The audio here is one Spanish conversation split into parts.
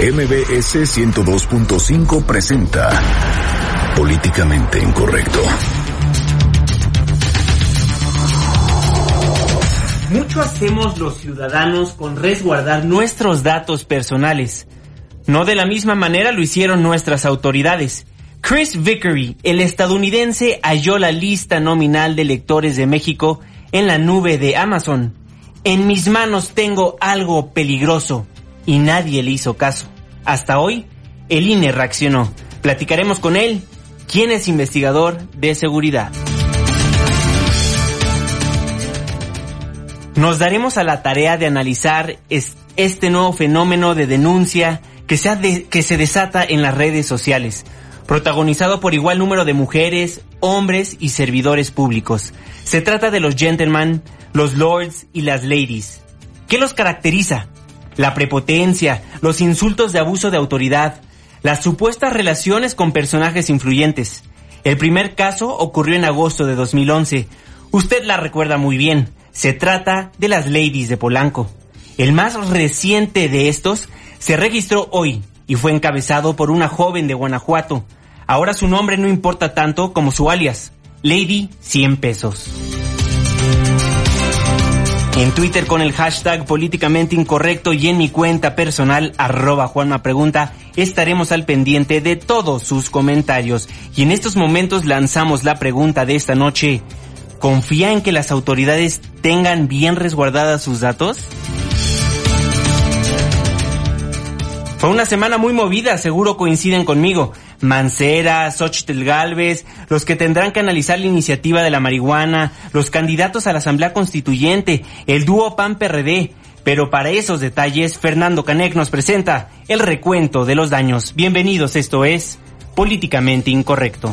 MBS 102.5 presenta Políticamente Incorrecto. Mucho hacemos los ciudadanos con resguardar nuestros datos personales. No de la misma manera lo hicieron nuestras autoridades. Chris Vickery, el estadounidense, halló la lista nominal de lectores de México en la nube de Amazon. En mis manos tengo algo peligroso y nadie le hizo caso. Hasta hoy, el INE reaccionó. Platicaremos con él, quien es investigador de seguridad. Nos daremos a la tarea de analizar este nuevo fenómeno de denuncia que se, que se desata en las redes sociales, protagonizado por igual número de mujeres, hombres y servidores públicos. Se trata de los gentlemen, los lords y las ladies. ¿Qué los caracteriza? La prepotencia, los insultos de abuso de autoridad, las supuestas relaciones con personajes influyentes. El primer caso ocurrió en agosto de 2011. Usted la recuerda muy bien. Se trata de las ladies de Polanco. El más reciente de estos se registró hoy y fue encabezado por una joven de Guanajuato. Ahora su nombre no importa tanto como su alias, Lady 100 pesos. En Twitter con el hashtag políticamente incorrecto y en mi cuenta personal arroba Juanma Pregunta estaremos al pendiente de todos sus comentarios. Y en estos momentos lanzamos la pregunta de esta noche. ¿Confía en que las autoridades tengan bien resguardadas sus datos? Fue una semana muy movida, seguro coinciden conmigo. Mancera, Xochitl Galvez, los que tendrán que analizar la iniciativa de la marihuana, los candidatos a la Asamblea Constituyente, el dúo PAN-PRD. Pero para esos detalles, Fernando Canec nos presenta el recuento de los daños. Bienvenidos, esto es Políticamente Incorrecto.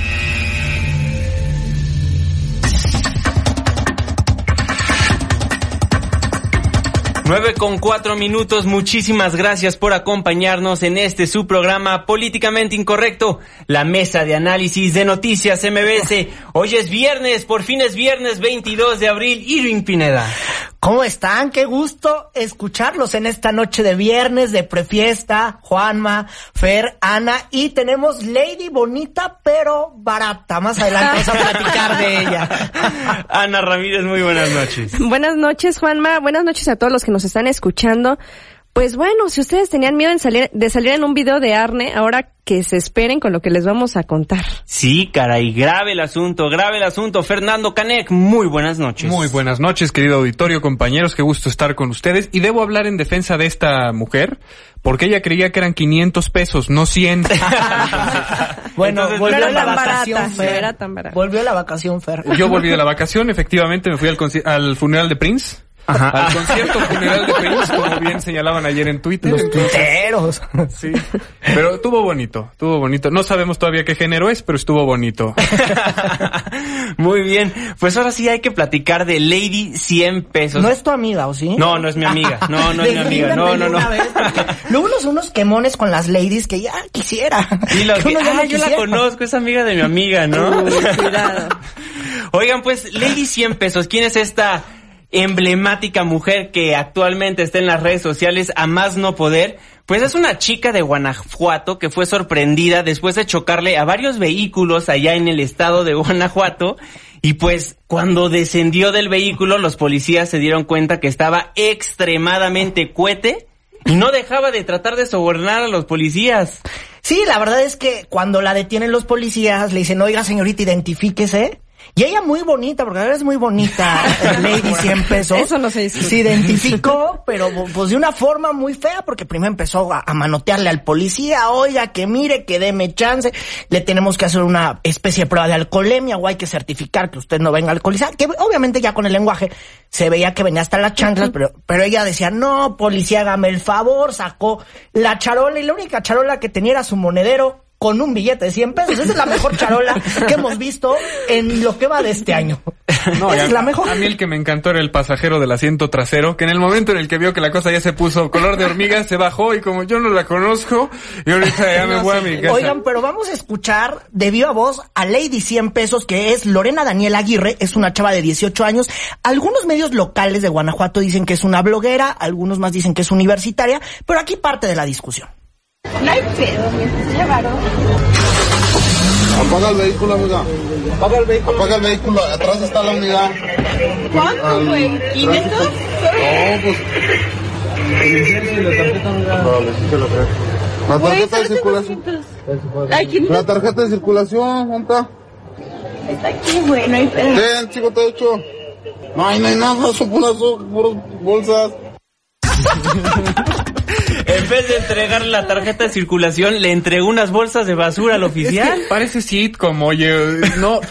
9 con 4 minutos, muchísimas gracias por acompañarnos en este su programa Políticamente Incorrecto, la mesa de análisis de noticias MBS. Hoy es viernes, por fin es viernes 22 de abril, Irving Pineda. ¿Cómo están? Qué gusto escucharlos en esta noche de viernes de prefiesta. Juanma, Fer, Ana y tenemos Lady Bonita pero barata. Más adelante vamos a platicar de ella. Ana Ramírez, muy buenas noches. Buenas noches, Juanma. Buenas noches a todos los que nos están escuchando. Pues bueno, si ustedes tenían miedo salir, de salir en un video de Arne, ahora que se esperen con lo que les vamos a contar. Sí, caray, grave el asunto, grave el asunto. Fernando Canek, muy buenas noches. Muy buenas noches, querido auditorio, compañeros, qué gusto estar con ustedes. Y debo hablar en defensa de esta mujer, porque ella creía que eran 500 pesos, no 100. bueno, volvió la vacación, Fer. Volvió la vacación, Fer. Yo volví de la vacación, efectivamente, me fui al, al funeral de Prince. Ajá. al concierto funeral de Prince, como bien señalaban ayer en Twitter. Los tuiteros. Sí. Pero estuvo bonito, estuvo bonito. No sabemos todavía qué género es, pero estuvo bonito. Muy bien. Pues ahora sí hay que platicar de Lady 100 pesos. ¿No es tu amiga o sí? No, no es mi amiga. No, no es mi amiga. No, no, no. luego unos unos quemones con las ladies que ya quisiera. Y los que, ah, yo la conozco, es amiga de mi amiga, ¿no? cuidado. Oigan, pues Lady 100 pesos, ¿quién es esta emblemática mujer que actualmente está en las redes sociales a más no poder, pues es una chica de Guanajuato que fue sorprendida después de chocarle a varios vehículos allá en el estado de Guanajuato. Y pues cuando descendió del vehículo, los policías se dieron cuenta que estaba extremadamente cuete y no dejaba de tratar de sobornar a los policías. Sí, la verdad es que cuando la detienen los policías, le dicen, oiga señorita, identifíquese. Y ella muy bonita, porque ahora es muy bonita, Lady 100 pesos. Eso no se Se identificó, pero pues de una forma muy fea, porque primero empezó a, manotearle al policía, oiga, que mire, que deme chance, le tenemos que hacer una especie de prueba de alcoholemia, o hay que certificar que usted no venga alcoholizada, que obviamente ya con el lenguaje se veía que venía hasta las chanclas, pero, pero ella decía, no, policía, hágame el favor, sacó la charola, y la única charola que tenía era su monedero, con un billete de 100 pesos. Esa es la mejor charola que hemos visto en lo que va de este año. No, es a, la mejor. a mí el que me encantó era el pasajero del asiento trasero, que en el momento en el que vio que la cosa ya se puso color de hormiga, se bajó y como yo no la conozco, y ahorita ya me voy a mi casa. Oigan, pero vamos a escuchar de viva voz a Lady 100 pesos, que es Lorena Daniel Aguirre, es una chava de 18 años. Algunos medios locales de Guanajuato dicen que es una bloguera, algunos más dicen que es universitaria, pero aquí parte de la discusión. No hay pedo, mientras se llevaron. Apaga el vehículo, amiga. Apaga el vehículo. Apaga el vehículo. Atrás está la unidad. ¿Cuánto, güey? ¿500? No, pues. Creo. La Güey, tarjeta de circulación. 500. Ay, ¿quién La tarjeta de circulación, ¿dónde está? está aquí, güey? No hay pedo. Ten, chico, te he hecho. No hay, no hay nada, son puras bolsas. En vez de entregarle la tarjeta de circulación, le entregó unas bolsas de basura al Es oficial. que parece sitcom, oye, no,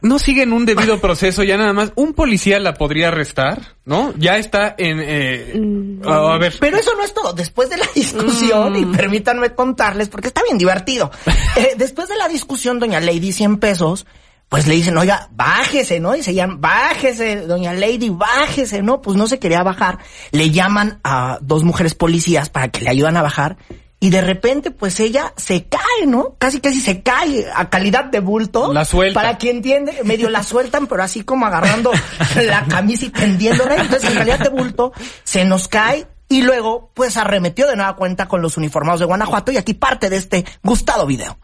no siguen un debido proceso, ya nada más. Un policía la podría arrestar, ¿no? Ya está en, eh, a, a ver. Pero eso no es todo. Después de la discusión, y permítanme contarles, porque está bien divertido. Eh, después de la discusión, doña Lady 100 pesos, pues le dicen, oiga, bájese, ¿no? Y se llaman, bájese, doña Lady, bájese, ¿no? Pues no se quería bajar. Le llaman a dos mujeres policías para que le ayudan a bajar. Y de repente, pues ella se cae, ¿no? Casi casi se cae a calidad de bulto. La suelta. Para quien entiende, medio la sueltan, pero así como agarrando la camisa y tendiéndola. Entonces, en realidad de bulto, se nos cae y luego, pues arremetió de nueva cuenta con los uniformados de Guanajuato y aquí parte de este gustado video.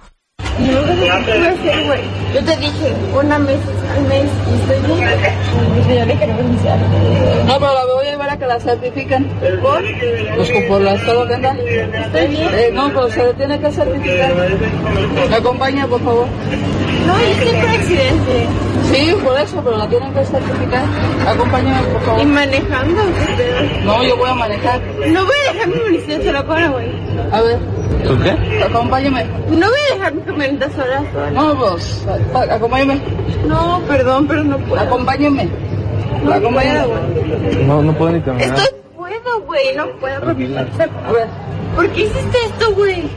No. Yo te dije, una mes al mes y estoy bien. Dije, yo le quiero renunciar. No, pero la voy a llevar a que la certifiquen. ¿Por? Pues por la estado que anda. Estoy bien. Eh, no, pero se le tiene que certificar. ¿Me acompaña, por favor? No, yo estoy por accidente. Sí, por eso, pero la tienen que certificar. Acompáñame, por Y favor. manejando, ¿qué pedo? No, yo voy a manejar. No voy a dejar mi municipio sola para, güey. A ver, ¿Tú qué? acompáñame. No voy a dejar mi camioneta sola, sola. No, a- acompáñame. No, perdón, pero no puedo. Acompáñame. No Acompáñame. puedo, güey. No, no puedo ni caminar. Estoy puedo, güey, no puedo. Ver. ¿Por qué hiciste esto, güey?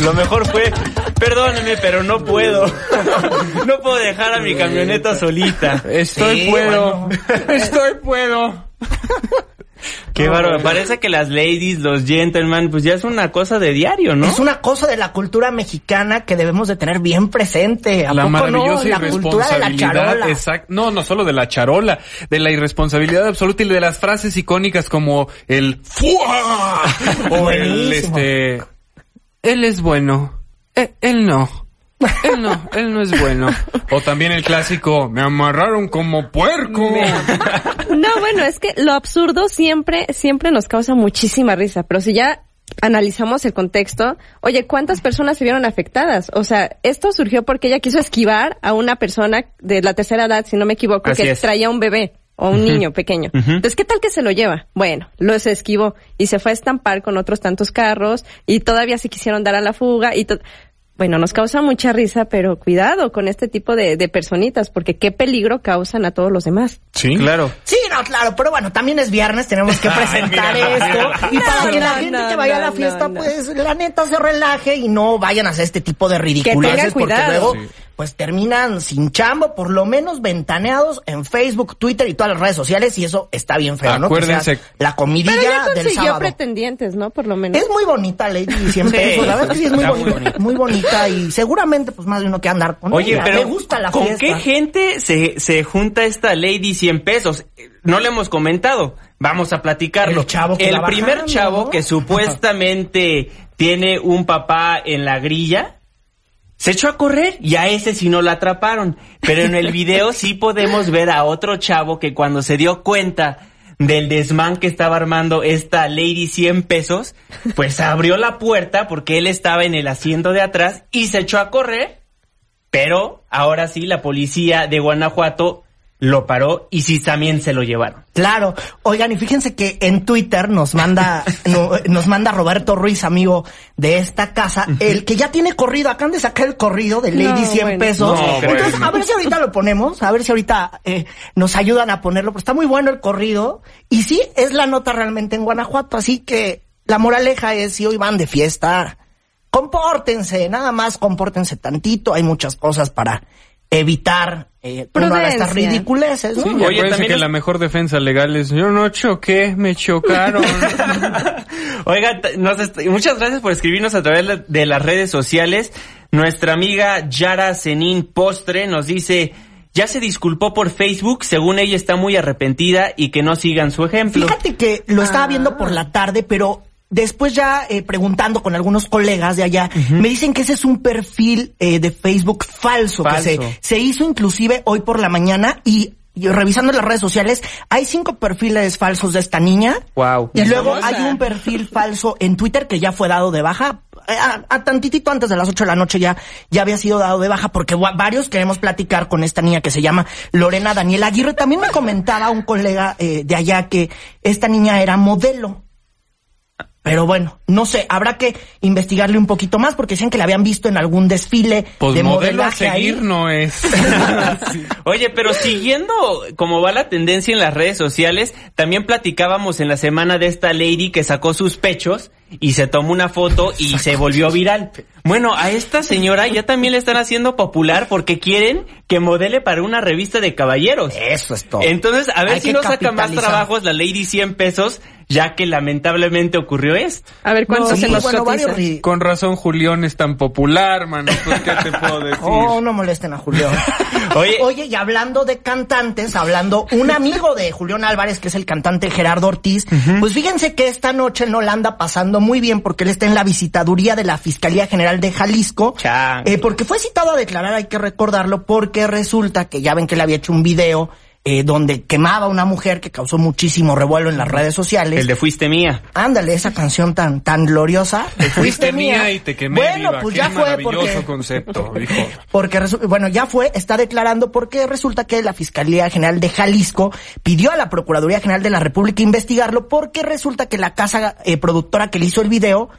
Lo mejor fue, perdóneme, pero no puedo. No puedo dejar a mi camioneta solita. Estoy Sí, puedo. Estoy puedo. Qué bárbaro. Parece que las ladies, los gentlemen, pues ya es una cosa de diario, ¿no? Es una cosa de la cultura mexicana que debemos de tener bien presente. ¿A la poco maravillosa no? La cultura de la irresponsabilidad, charola. exact- no, no solo de la charola, de la irresponsabilidad absoluta y de las frases icónicas como el ¡Fua! o el este él es bueno, Eh, él no. Él no, él no es bueno. O también el clásico, me amarraron como puerco. No, bueno, es que lo absurdo siempre, siempre nos causa muchísima risa, pero si ya analizamos el contexto, oye, ¿cuántas personas se vieron afectadas? O sea, esto surgió porque ella quiso esquivar a una persona de la tercera edad, si no me equivoco, Así que es. traía un bebé o un niño pequeño. Entonces, ¿qué tal que se lo lleva? Bueno, lo se esquivó y se fue a estampar con otros tantos carros y todavía se quisieron dar a la fuga y to- bueno, nos causa mucha risa, pero cuidado con este tipo de, de personitas, porque qué peligro causan a todos los demás. Sí, Claro. Sí, no, claro, pero bueno, también es viernes, tenemos que presentar mira, esto. Y No, para que la no, gente no, que vaya a la fiesta, no, no. pues la neta se relaje y no vayan a hacer este tipo de ridiculeces tengan porque cuidado. luego Sí. Pues terminan sin chambo, por lo menos ventaneados en Facebook, Twitter y todas las redes sociales y eso está bien feo, ¿no? Que Acuérdense- sea la comidilla Pero ya del sábado. pretendientes, ¿no? Por lo menos. Es muy bonita Lady siempre. Sí. eso, la verdad es que sí es muy bonita, muy bonita y seguramente pues más de uno que andar con Oye, ella. pero me gusta la ¿con fiesta. qué gente se, se junta esta Lady 100 pesos? No le hemos comentado. Vamos a platicarlo. El chavo que El primer bajando, chavo ¿no? que supuestamente tiene un papá en la grilla, se echó a correr y a ese sí no lo atraparon. Pero en el video sí podemos ver a otro chavo que cuando se dio cuenta del desmán que estaba armando esta Lady 100 pesos, pues abrió la puerta porque él estaba en el asiento de atrás y se echó a correr. Pero ahora sí, la policía de Guanajuato lo paró y sí también se lo llevaron. Claro. Oigan, y fíjense que en Twitter nos manda, no- nos manda Roberto Ruiz, amigo de esta casa, el que ya tiene corrido, acaban de sacar el corrido de Lady No, 100 bueno. pesos. No, Entonces, bueno. a ver si ahorita lo ponemos, a ver si ahorita eh, nos ayudan a ponerlo, pero está muy bueno el corrido. Y sí, es la nota realmente en Guanajuato, así que la moraleja es si hoy van de fiesta, compórtense, nada más compórtense tantito, hay muchas cosas para evitar eh, uno estas ridiculeces, ¿no? Sí, Oye, también que es- la mejor defensa legal es yo no choqué, me chocaron. Oiga, nos est- muchas gracias por escribirnos a través de- de las redes sociales. Nuestra amiga Yara Zenin Postre nos dice, ya se disculpó por Facebook, según ella está muy arrepentida y que no sigan su ejemplo. Fíjate que lo estaba viendo por la tarde, pero después ya eh, preguntando con algunos colegas de allá, me dicen que ese es un perfil eh, de Facebook falso, que se, se hizo inclusive hoy por la mañana y, y revisando las redes sociales, hay cinco perfiles falsos de esta niña. Wow. Y luego famosa. hay un perfil falso en Twitter que ya fue dado de baja. eh, A, a tantitito antes de las 8 de la noche ya, ya había sido dado de baja porque varios queremos platicar con esta niña que se llama Lorena Daniela Aguirre. También me comentaba un colega eh, de allá que esta niña era modelo. Pero bueno, no sé, habrá que investigarle un poquito más porque decían que la habían visto en algún desfile Pues de modelo a ahí. seguir no es. Oye, pero siguiendo como va la tendencia en las redes sociales, también platicábamos en la semana de esta lady que sacó sus pechos y se tomó una foto y se volvió viral. Bueno, a esta señora ya también le están haciendo popular porque quieren que modele para una revista de caballeros. Eso es todo. Entonces, a ver Hay si no saca más trabajos la Lady 100 pesos, ya que lamentablemente ocurrió esto. A ver cuánto No, se sí, nos bueno, varios ri- Con razón Julián es tan popular, mano. Pues, ¿qué te puedo decir? Oh, no molesten a Julián. Oye. Oye, y hablando de cantantes, hablando un amigo de Julián Álvarez, que es el cantante Gerardo Ortiz, pues fíjense que esta noche no la anda pasando muy bien porque él está en la visitaduría de la Fiscalía General de Jalisco. Eh, porque fue citado a declarar, hay que recordarlo, porque resulta que ya ven que le había hecho un video eh, donde quemaba a una mujer que causó muchísimo revuelo en las redes sociales. El de Fuiste Mía. Ándale, esa canción tan tan gloriosa. de Fuiste mía y te quemé Bueno, viva. pues Qué ya fue maravilloso porque concepto, dijo. porque bueno, ya fue, está declarando porque resulta que la Fiscalía General de Jalisco pidió a la Procuraduría General de la República investigarlo porque resulta que la casa eh, productora que le hizo el video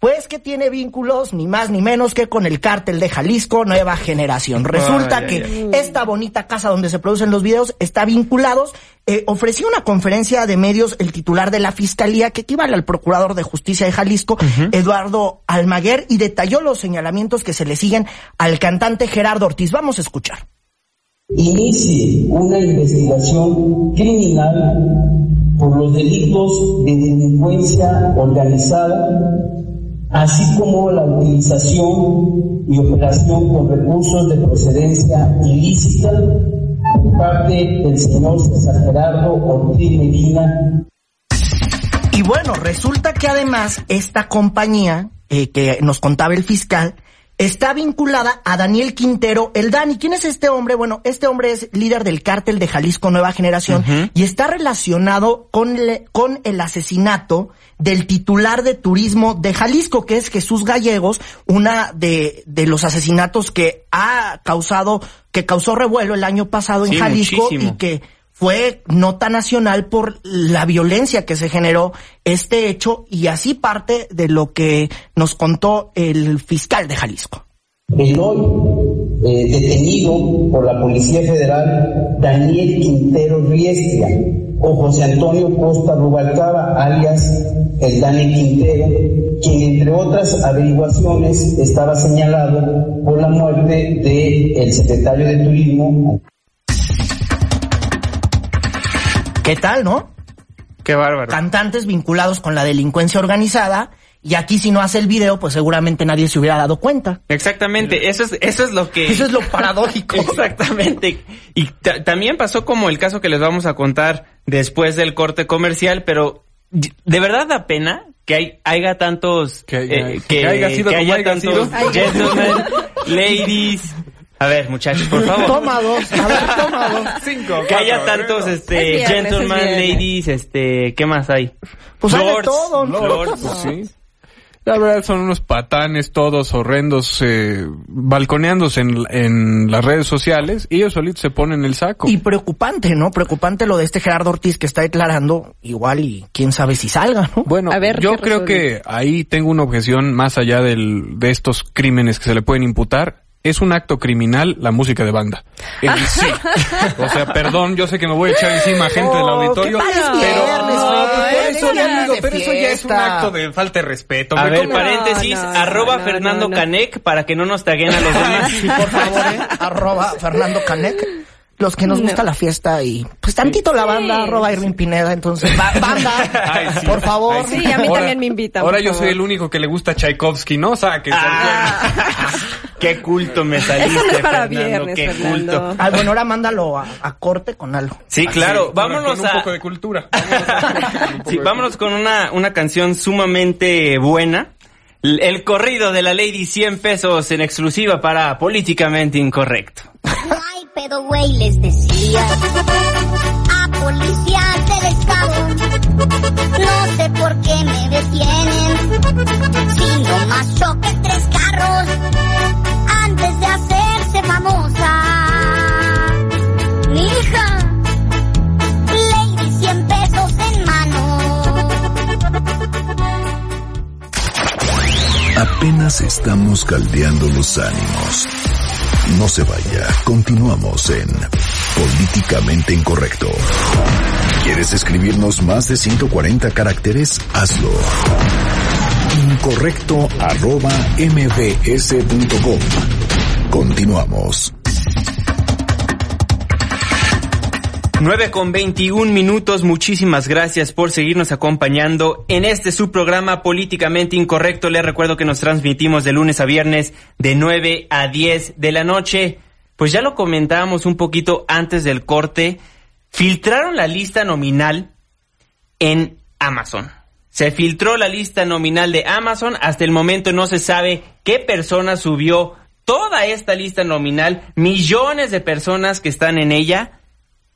pues que tiene vínculos ni más ni menos que con el cártel de Jalisco Nueva Generación. Resulta Ay, que esta bonita casa donde se producen los videos está vinculados. Eh, ofreció una conferencia de medios el titular de la fiscalía que equivale al procurador de justicia de Jalisco, Eduardo Almaguer, y detalló los señalamientos que se le siguen al cantante Gerardo Ortiz. Vamos a escuchar. inicie una investigación criminal por los delitos de delincuencia organizada, así como la utilización y operación con recursos de procedencia ilícita por parte del señor César Gerardo Ortiz Medina, Y bueno, resulta que además esta compañía eh, que nos contaba el fiscal está vinculada a Daniel Quintero, el Dani. ¿Quién es este hombre? Bueno, este hombre es líder del cártel de Jalisco Nueva Generación y está relacionado con, le- con el asesinato del titular de turismo de Jalisco, que es Jesús Gallegos, una de, de los asesinatos que ha causado, que causó revuelo el año pasado en Jalisco muchísimo. y que fue nota nacional por la violencia que se generó este hecho y así parte de lo que nos contó el fiscal de Jalisco. el hoy eh, detenido por la Policía Federal Daniel Quintero Riestra o José Antonio Costa Rubalcaba, alias el Dani Quintero, quien entre otras averiguaciones estaba señalado por la muerte del secretario de Turismo ¿Qué tal, no? Qué bárbaro. Cantantes vinculados con la delincuencia organizada y aquí si no hace el video, pues seguramente nadie se hubiera dado cuenta. Exactamente, eso es, eso es lo que... Eso es lo paradójico. Exactamente. Y ta- también pasó como el caso que les vamos a contar después del corte comercial, pero de verdad da pena que hay, haya tantos... Que haya- eh, que haya sido como haya tantos sido. gentlemen, ladies... A ver, muchachos, por favor. Toma dos, a ver, toma dos. Cinco. Que haya tantos, este, Es viernes, gentlemen, es viernes. ladies, este, ¿qué más hay? Pues hay de Lords, todo, ¿no? lords, Pues sí. La verdad son unos patanes todos horrendos eh, balconeándose en, en las redes sociales y ellos solitos se ponen el saco. Y preocupante, ¿no? Preocupante lo de este Gerardo Ortiz que está declarando igual y quién sabe si salga, ¿no? Bueno, A ver yo creo resuelve. que ahí tengo una objeción más allá del, de estos crímenes que se le pueden imputar. Es un acto criminal la música de banda. En sí. O sea, perdón, yo sé que me voy a echar encima a gente del Oh, auditorio, ¿qué tal es pero, viernes, no, Es eso, viernes amigo, pero eso ya es un acto de falta de respeto. A ver, paréntesis, no, arroba no, Fernando no, no. Canec para que no nos taguen a los demás. Sí, por favor, ¿eh? arroba Fernando Canec. Los que nos gusta la fiesta y pues tantito la banda, arroba Irving Pineda, entonces ba- banda, Ay, sí. por favor. Ay, Sí, a mí también me invitan, Ahora yo soy el único que le gusta Tchaikovsky, ¿no? O sea, que Ah, qué culto me saliste, Eso no es para Fernando, viernes, qué Fernando. culto. Ah, bueno, ahora mándalo a, a corte con algo. Sí, claro, vámonos con un a... poco de cultura. Vámonos a- con un poco Sí, de vámonos con una, una canción sumamente buena. L- El corrido de la Lady 100 pesos en exclusiva para Políticamente Incorrecto. Ay, pero güey, les decía a policías del estado, no sé por qué me detienen, si no más Estamos caldeando los ánimos. No se vaya, continuamos en Políticamente Incorrecto. ¿Quieres escribirnos más de 140 caracteres? Hazlo. Incorrecto arroba mbs.com. Continuamos. 9 con 21 minutos, muchísimas gracias por seguirnos acompañando en este subprograma Políticamente Incorrecto. Les recuerdo que nos transmitimos de lunes a viernes de 9 a 10 de la noche. Pues ya lo comentábamos un poquito antes del corte. Filtraron la lista nominal en Amazon. Se filtró la lista nominal de Amazon. Hasta el momento no se sabe qué persona subió toda esta lista nominal. Millones de personas que están en ella.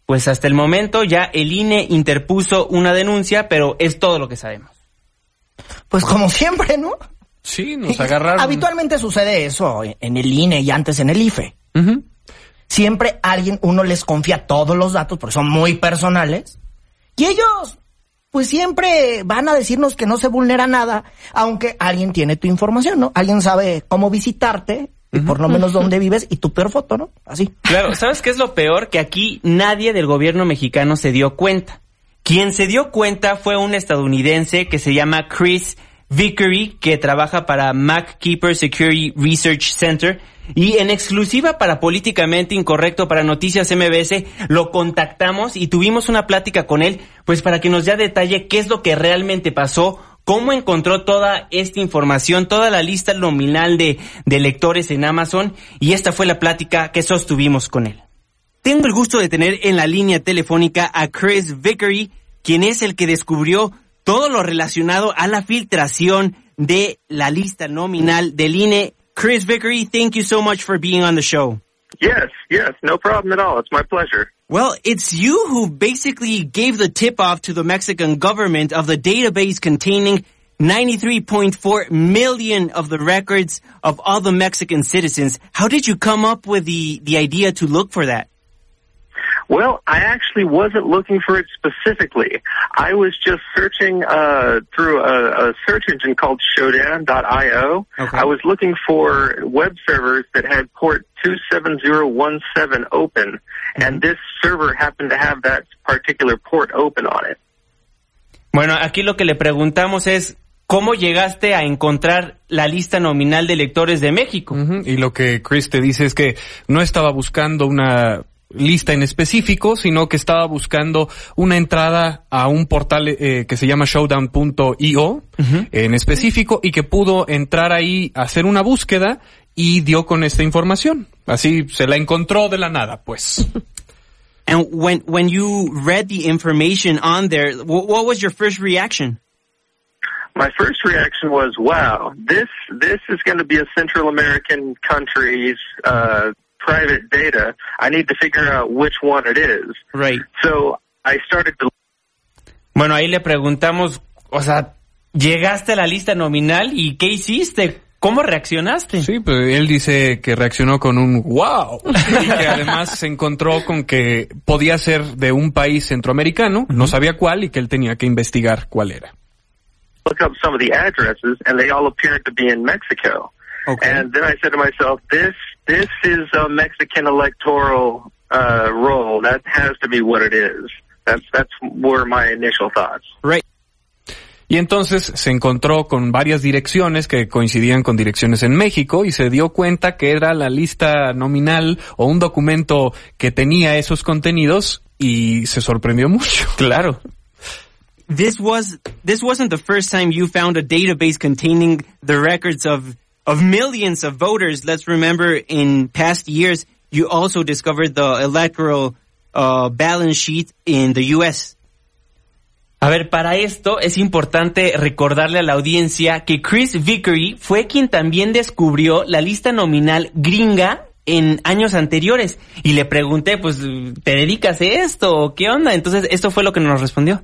Pues hasta el momento ya el INE interpuso una denuncia, pero es todo lo que sabemos. Pues como siempre, ¿no? Sí, nos agarraron. Habitualmente sucede eso en el INE y antes en el IFE. Siempre alguien, uno les confía todos los datos porque son muy personales. Y ellos, pues siempre van a decirnos que no se vulnera nada, aunque alguien tiene tu información, ¿no? Alguien sabe cómo visitarte, y por lo menos dónde vives y tu peor foto, ¿no? Así. Claro, ¿sabes qué es lo peor? Que aquí nadie del gobierno mexicano se dio cuenta. Quien se dio cuenta fue un estadounidense que se llama Chris Vickery, que trabaja para MacKeeper Security Research Center. Y en exclusiva para Políticamente Incorrecto para Noticias MBS, lo contactamos y tuvimos una plática con él, pues para que nos dé detalle qué es lo que realmente pasó, cómo encontró toda esta información, toda la lista nominal de, de lectores en Amazon, y esta fue la plática que sostuvimos con él. Tengo el gusto de tener en la línea telefónica a Chris Vickery, quien es el que descubrió todo lo relacionado a la filtración de la lista nominal del INE. Chris Vickery, thank you so much for being on the show. Yes, yes, no problem at all. It's my pleasure. Well, it's you who basically gave the tip off to the Mexican government of the database containing 93.4 million of the records of all the Mexican citizens. How did you come up with the, the idea to look for that? Well, I actually wasn't looking for it specifically. I was just searching uh, through a, a search engine called Showdown.io. Okay. I was looking for web servers that had port 27017 open, and this server happened to have that particular port open on it. Bueno, aquí lo que le preguntamos es, ¿cómo llegaste a encontrar la lista nominal de electores de México? Y lo que Chris te dice es que no estaba buscando una lista en específico, sino que estaba buscando una entrada a un portal eh, que se llama showdown.io en específico y que pudo entrar ahí, hacer una búsqueda y dio con esta información. Así se la encontró de la nada, pues. And when, when you read the information on there, wh- what was your first reaction? My first reaction was, "Wow, this this is going to be a Central American country's uh, private data. I need to figure out which one it is." Right. So I started to Bueno, ahí le preguntamos, o sea, llegaste a la lista nominal y ¿qué hiciste? ¿Cómo reaccionaste? Sí, pues él dice que reaccionó con un wow y que además se encontró con que podía ser de un país centroamericano, no sabía cuál y que él tenía que investigar cuál era. look up some of the addresses, and they all appeared to be in Mexico. Okay. And then I said to myself, "This this is a Mexican electoral uh, roll. That has to be what it is. That's that's were my initial thoughts. Right. Y entonces se encontró con varias direcciones que coincidían con direcciones en México y se dio cuenta que era la lista nominal o un documento que tenía esos contenidos y se sorprendió mucho. Claro. This was this wasn't the first time you found a database containing the records of of millions of voters. Let's remember in past years you also discovered the electoral uh, balance sheet in the US. A ver, para esto es importante recordarle a la audiencia que Chris Vickery fue quien también descubrió la lista nominal gringa en años anteriores. Y le pregunté, pues, ¿te dedicas a esto? ¿Qué onda? Entonces, esto fue lo que nos respondió.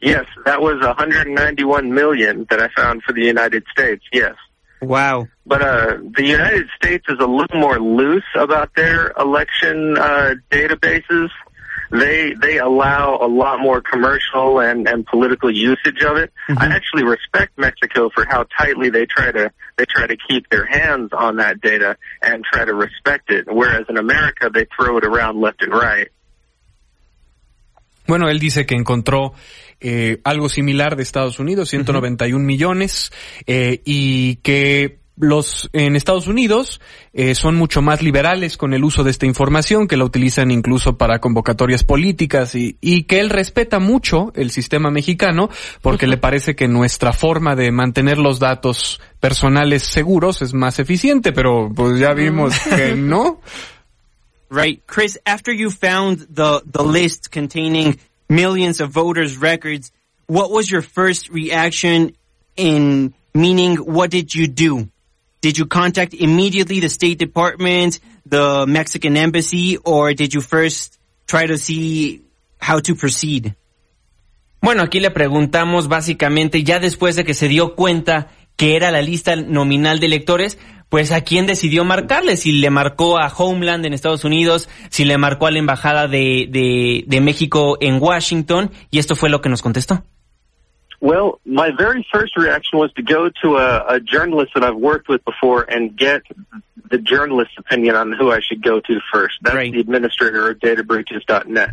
Yes, that was 191 million that I found for the United States. Yes. Wow. But uh, the United States is a little more loose about their election uh, databases. They they allow a lot more commercial and, and political usage of it. I actually respect Mexico for how tightly they try to they try to keep their hands on that data and try to respect it. Whereas in America they throw it around left and right. Bueno, él dice que encontró eh, algo similar de Estados Unidos, 191 millones, eh, y que los en Estados Unidos eh, son mucho más liberales con el uso de esta información, que la utilizan incluso para convocatorias políticas y, y que él respeta mucho el sistema mexicano porque le parece que nuestra forma de mantener los datos personales seguros es más eficiente, pero pues ya vimos que no. Right. Chris, after you found the, the list containing millions of voters' records, what was your first reaction in meaning what did you do? Did you contact immediately the State Department, the Mexican embassy, or did you first try to see how to proceed? Bueno, aquí le preguntamos básicamente, ya después de que se dio cuenta que era la lista nominal de electores, pues a quién decidió marcarle, si le marcó a Homeland en Estados Unidos, si le marcó a la Embajada de, de, de México en Washington, y esto fue lo que nos contestó. Well, my very first reaction was to go to a, a journalist that I've worked with before and get the journalist's opinion on who I should go to first. That's the administrator of databreaches.net.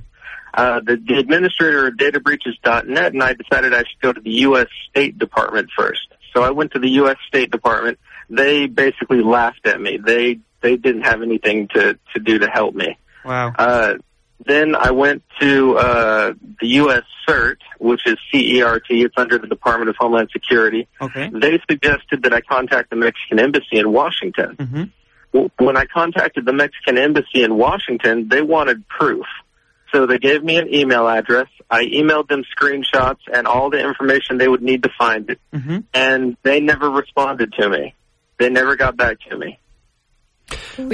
Uh, the, the administrator of databreaches.net and I decided I should go to the U.S. State Department first. So I went to the U.S. State Department. They basically laughed at me. They they didn't have anything to to do to help me. Wow. Uh, then I went to uh, the U.S. CERT, which is CERT. It's under the Department of Homeland Security. Okay. They suggested that I contact the Mexican Embassy in Washington. Mm-hmm. When I contacted the Mexican Embassy in Washington, they wanted proof. So they gave me an email address. I emailed them screenshots and all the information they would need to find it. Mm-hmm. And they never responded to me. They never got back to me.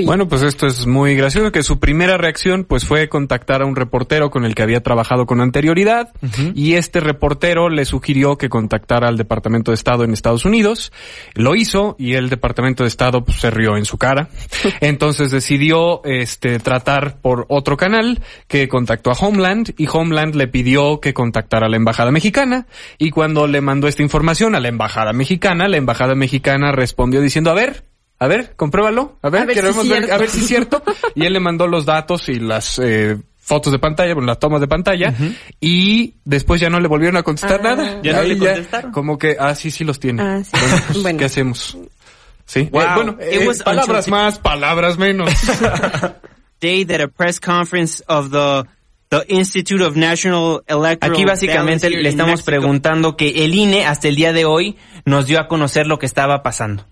Bueno, pues esto es muy gracioso, que su primera reacción pues fue contactar a un reportero con el que había trabajado con anterioridad y este reportero le sugirió que contactara al Departamento de Estado en Estados Unidos. Lo hizo y el Departamento de Estado pues, se rió en su cara. Entonces decidió este tratar por otro canal que contactó a Homeland y Homeland le pidió que contactara a la embajada mexicana y cuando le mandó esta información a la embajada mexicana, la embajada mexicana respondió diciendo, "A ver, a ver, compruébalo. A ver, A ver si queremos es ver, cierto. a ver si es cierto. Y él le mandó los datos y las eh, fotos de pantalla, bueno, las tomas de pantalla, y después ya no le volvieron a contestar Ah. nada. Ya no le contestaron. Como que, ah, sí, sí los tiene. Ah, sí. Bueno, pues, Bueno. ¿qué hacemos? Sí. Wow. Eh, bueno, eh, palabras más, palabras menos. day that a press conference of the the Institute of National Electoral Aquí básicamente le estamos preguntando que el INE hasta el día de hoy nos dio a conocer lo que estaba pasando.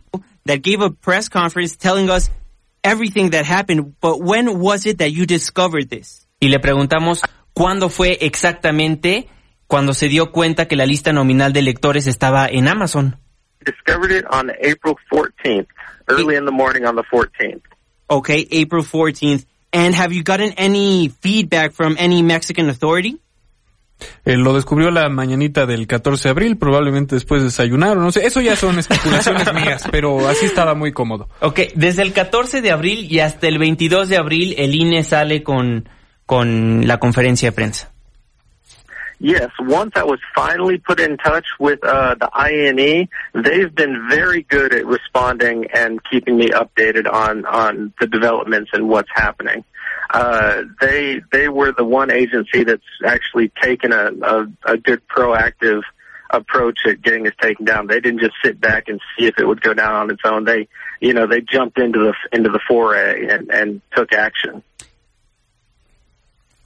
That gave a press conference telling us everything that happened. But when was it that you discovered this? Y le preguntamos cuándo fue exactamente cuando se dio cuenta que la lista nominal de electores estaba en Amazon. Discovered it on April 14th, early in the morning on the 14th. Okay, April 14th. And have you gotten any feedback from any Mexican authority? Eh, lo descubrió la mañanita del 14 de abril, probablemente después de desayunar o no sé. Eso ya son especulaciones mías, pero así estaba muy cómodo. Ok, desde el 14 de abril y hasta el 22 de abril el INE sale con, con la conferencia de prensa. Yes, once I was finally put in touch with uh, the INE, they've been very good at responding and keeping me updated on on the developments and what's happening. Uh, they they were the one agency that's actually taken a, a, a good proactive approach at getting us taken down. They didn't just sit back and see if it would go down on its own. They, you know, they jumped into the into the foray and, and took action.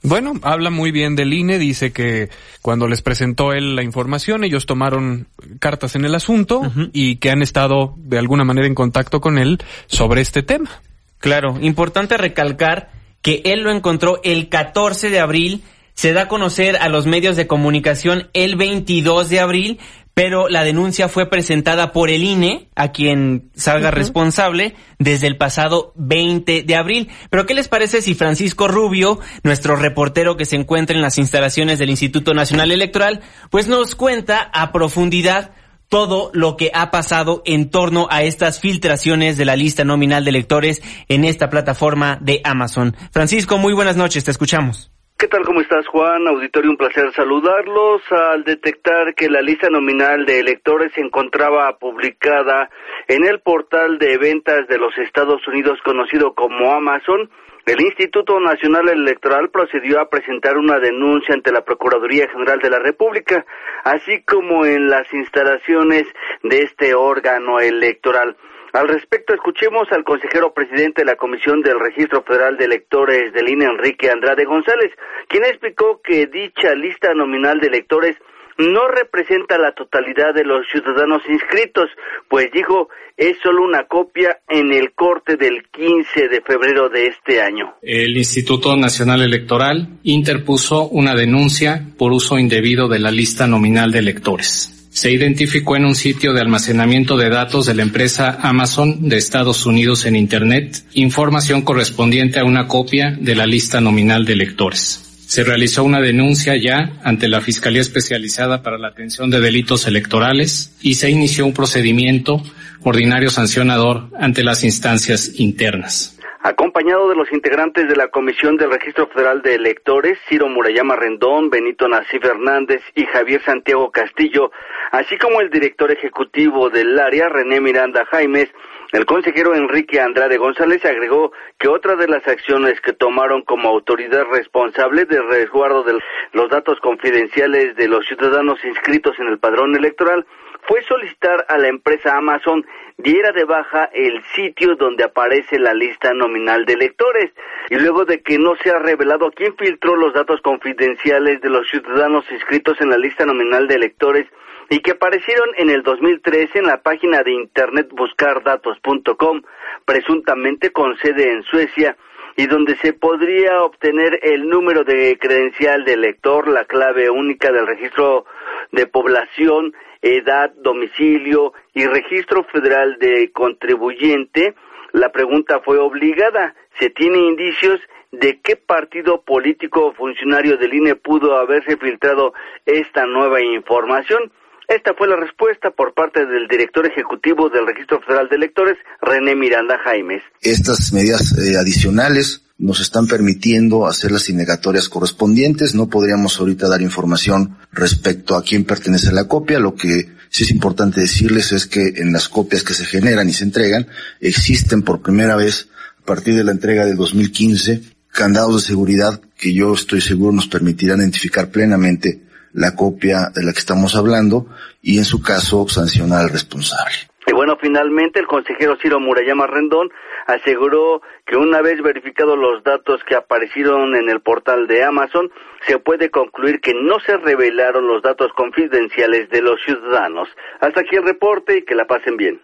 Bueno, habla muy bien del INE, dice que cuando les presentó él la información, ellos tomaron cartas en el asunto uh -huh. y que han estado de alguna manera en contacto con él sobre este tema. Claro, importante recalcar que él lo encontró el 14 de abril se da a conocer a los medios de comunicación el 22 de abril, pero la denuncia fue presentada por el INE, a quien salga uh -huh. responsable, desde el pasado 20 de abril. Pero ¿qué les parece si Francisco Rubio, nuestro reportero que se encuentra en las instalaciones del Instituto Nacional Electoral, pues nos cuenta a profundidad todo lo que ha pasado en torno a estas filtraciones de la lista nominal de electores en esta plataforma de Amazon. Francisco, muy buenas noches, te escuchamos. ¿Qué tal? ¿Cómo estás, Juan? Auditorio, un placer saludarlos. Al detectar que la lista nominal de electores se encontraba publicada en el portal de ventas de los Estados Unidos conocido como Amazon, el Instituto Nacional Electoral procedió a presentar una denuncia ante la Procuraduría General de la República, así como en las instalaciones de este órgano electoral. Al respecto, escuchemos al consejero presidente de la Comisión del Registro Federal de Electores del INE, Enrique Andrade González, quien explicó que dicha lista nominal de electores no representa la totalidad de los ciudadanos inscritos, pues dijo es solo una copia en el corte del 15 de febrero de este año. El Instituto Nacional Electoral interpuso una denuncia por uso indebido de la lista nominal de electores se identificó en un sitio de almacenamiento de datos de la empresa Amazon de Estados Unidos en Internet información correspondiente a una copia de la lista nominal de electores. Se realizó una denuncia ya ante la Fiscalía Especializada para la Atención de Delitos Electorales y se inició un procedimiento ordinario sancionador ante las instancias internas. Acompañado de los integrantes de la Comisión del Registro Federal de Electores, Ciro Murayama Rendón, Benito Nací Fernández y Javier Santiago Castillo, así como el director ejecutivo del área, René Miranda Jaimes, el consejero Enrique Andrade González agregó que otra de las acciones que tomaron como autoridad responsable de resguardo de los datos confidenciales de los ciudadanos inscritos en el padrón electoral fue solicitar a la empresa Amazon diera de baja el sitio donde aparece la lista nominal de electores. Y luego de que no se ha revelado quién filtró los datos confidenciales de los ciudadanos inscritos en la lista nominal de electores y que aparecieron en el 2013 en la página de internet buscardatos.com, presuntamente con sede en Suecia, y donde se podría obtener el número de credencial de elector, la clave única del registro de población, edad, domicilio y registro federal de contribuyente, la pregunta fue obligada. ¿Se tiene indicios de qué partido político o funcionario del INE pudo haberse filtrado esta nueva información? Esta fue la respuesta por parte del director ejecutivo del Registro Federal de Electores, René Miranda Jaimes. Estas medidas eh, adicionales nos están permitiendo hacer las indagatorias correspondientes. No podríamos ahorita dar información respecto a quién pertenece la copia. Lo que sí es importante decirles es que en las copias que se generan y se entregan existen por primera vez a partir de la entrega del 2015 candados de seguridad que yo estoy seguro nos permitirán identificar plenamente la copia de la que estamos hablando y en su caso sancionar al responsable. Y bueno, finalmente el consejero Ciro Murayama Rendón aseguró que una vez verificados los datos que aparecieron en el portal de Amazon, se puede concluir que no se revelaron los datos confidenciales de los ciudadanos. Hasta aquí el reporte y que la pasen bien.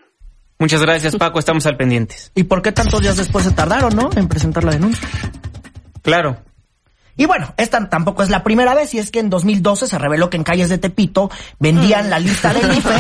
Muchas gracias, Paco. Estamos al pendientes. ¿Y por qué tantos días después se tardaron, no? En presentar la denuncia. Claro. Y bueno, esta tampoco es la primera vez, y es que en 2012 se reveló que en calles de Tepito vendían la lista del IFE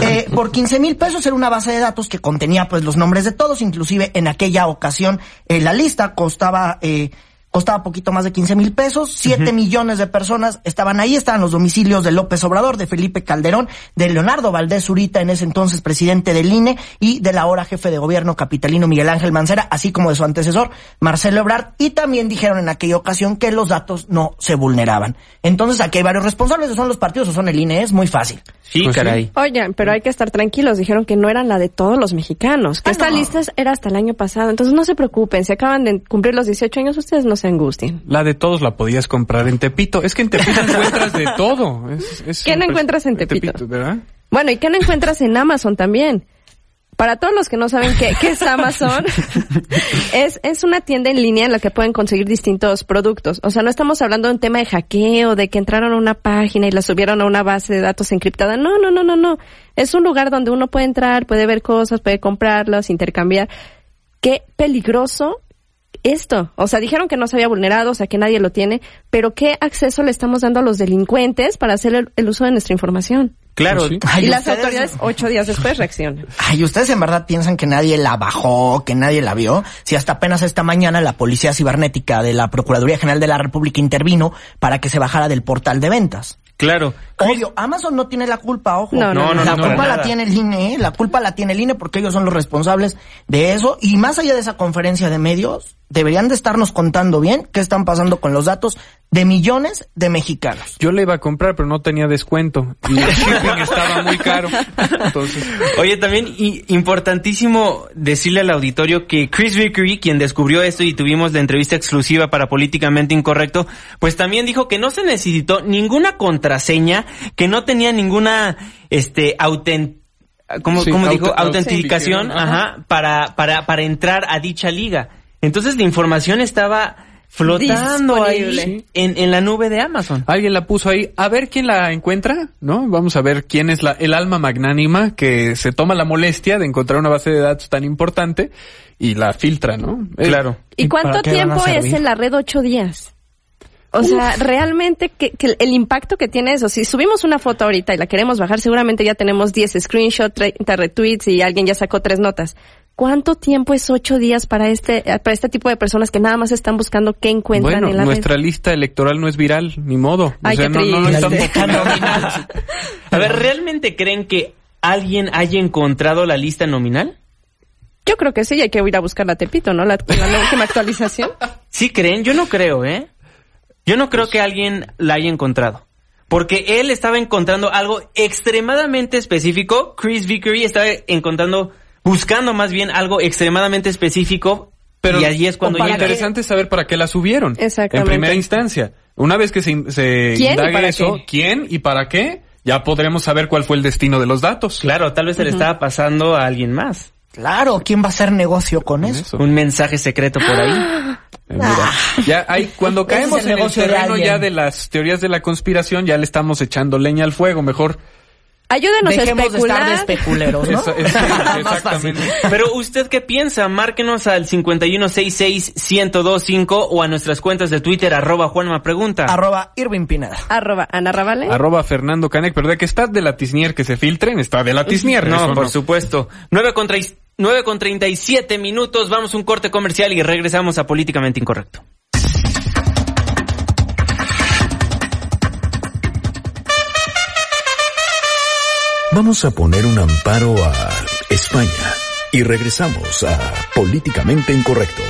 eh, por 15 mil pesos. Era una base de datos que contenía pues los nombres de todos, inclusive en aquella ocasión eh, la lista costaba... Eh, costaba poquito más de 15 mil pesos, 7 millones de personas estaban ahí, estaban los domicilios de López Obrador, de Felipe Calderón, de Leonardo Valdés Zurita, en ese entonces presidente del INE, y del ahora jefe de gobierno capitalino Miguel Ángel Mancera, así como de su antecesor Marcelo Ebrard, y también dijeron en aquella ocasión que los datos no se vulneraban. Entonces aquí hay varios responsables, son los partidos o son el INE, es muy fácil. Sí, Pues caray. Oigan, pero hay que estar tranquilos. Dijeron que no eran la de todos los mexicanos. Que Ah, esta no. lista era hasta el año pasado. Entonces no se preocupen. Si acaban de cumplir los 18 años, ustedes no se angustien. La de todos la podías comprar en Tepito. Es que en Tepito encuentras de todo. Es- es ¿Qué no encuentras en Tepito? ¿verdad? Bueno, ¿y qué no encuentras en Amazon también? Para todos los que no saben qué, qué es Amazon, es, es una tienda en línea en la que pueden conseguir distintos productos. O sea, no estamos hablando de un tema de hackeo, de que entraron a una página y la subieron a una base de datos encriptada. No, no, no, no, no. Es un lugar donde uno puede entrar, puede ver cosas, puede comprarlas, intercambiar. Qué peligroso esto. O sea, dijeron que no se había vulnerado, o sea, que nadie lo tiene, pero ¿qué acceso le estamos dando a los delincuentes para hacer el, el uso de nuestra información? Claro. Pues sí. Ay, y las ustedes- autoridades ocho días después reaccionan. Ay, ¿ustedes en verdad piensan que nadie la bajó, que nadie la vio? Si hasta apenas esta mañana la Policía Cibernética de la Procuraduría General de la República intervino para que se bajara del portal de ventas. Claro. Obvio, Amazon no tiene la culpa, ojo. No, no, no, la no, culpa la nada. tiene el INE, ¿eh? la culpa la tiene el INE porque ellos son los responsables de eso. Y más allá de esa conferencia de medios, deberían de estarnos contando bien qué están pasando con los datos de millones de mexicanos. Yo le iba a comprar, pero no tenía descuento. Y el shipping estaba muy caro. Entonces, Oye, también importantísimo decirle al auditorio que Chris Vickery, quien descubrió esto y tuvimos la entrevista exclusiva para Políticamente Incorrecto, pues también dijo que no se necesitó ninguna contraseña, que no tenía ninguna, este, autent ¿cómo, Sí, cómo dijo? Autentificación, ajá, para, para, para entrar a dicha liga. Entonces la información estaba flotando ahí en, en la nube de Amazon. alguien la puso ahí. A ver quién la encuentra, ¿no? Vamos a ver quién es la, el alma magnánima que se toma la molestia de encontrar una base de datos tan importante y la filtra, ¿no? Eh, Claro. ¿Y para cuánto tiempo es en la red ocho días? O sea, realmente que, que el impacto que tiene eso, si subimos una foto ahorita y la queremos bajar, seguramente ya tenemos 10 screenshots, 30 retweets y alguien ya sacó tres notas. ¿Cuánto tiempo es ocho días para este, para este tipo de personas que nada más están buscando qué encuentran Bueno, en la nuestra red? lista electoral no es viral, ni modo. Ay, o sea, no, no, no es tan triste. popular. A ver, ¿realmente creen que alguien haya encontrado la lista nominal? Yo creo que sí, hay que ir a buscar la Tepito, ¿no? La, la última actualización. ¿Sí creen? Yo no creo, ¿eh? Yo no creo que alguien la haya encontrado. Porque él estaba encontrando algo extremadamente específico. Chris Vickery estaba encontrando, buscando más bien algo extremadamente específico. Pero y allí es cuando lo llega. interesante es saber para qué la subieron. Exactamente. En primera instancia. Una vez que se, se ¿Quién y indague para eso, qué? quién y para qué, ya podremos saber cuál fue el destino de los datos. Claro, tal vez se le estaba pasando a alguien más. Claro, ¿quién va a hacer negocio con eso? Eso. Un mensaje secreto por ahí. Eh, mira, ya hay, cuando caemos en el terreno ya de las teorías de la conspiración, ya le estamos echando leña al fuego. Mejor Ayúdenos Dejemos a de estar de especuleros, ¿no? Eso- eso- exactamente. Pero usted qué piensa? Márquenos al 5166-1025 o a nuestras cuentas de Twitter, arroba Juanma Pregunta. Arroba Irving Pineda. Arroba Ana Ravale. Arroba Fernando Canec, pero de que está de la Tisnier que se filtren, está de la Tisnier. No, eso por supuesto. 9 con, treis- 9 con 37 minutos, vamos a un corte comercial y regresamos a Políticamente Incorrecto. Vamos a poner un amparo a España y regresamos a Políticamente Incorrecto.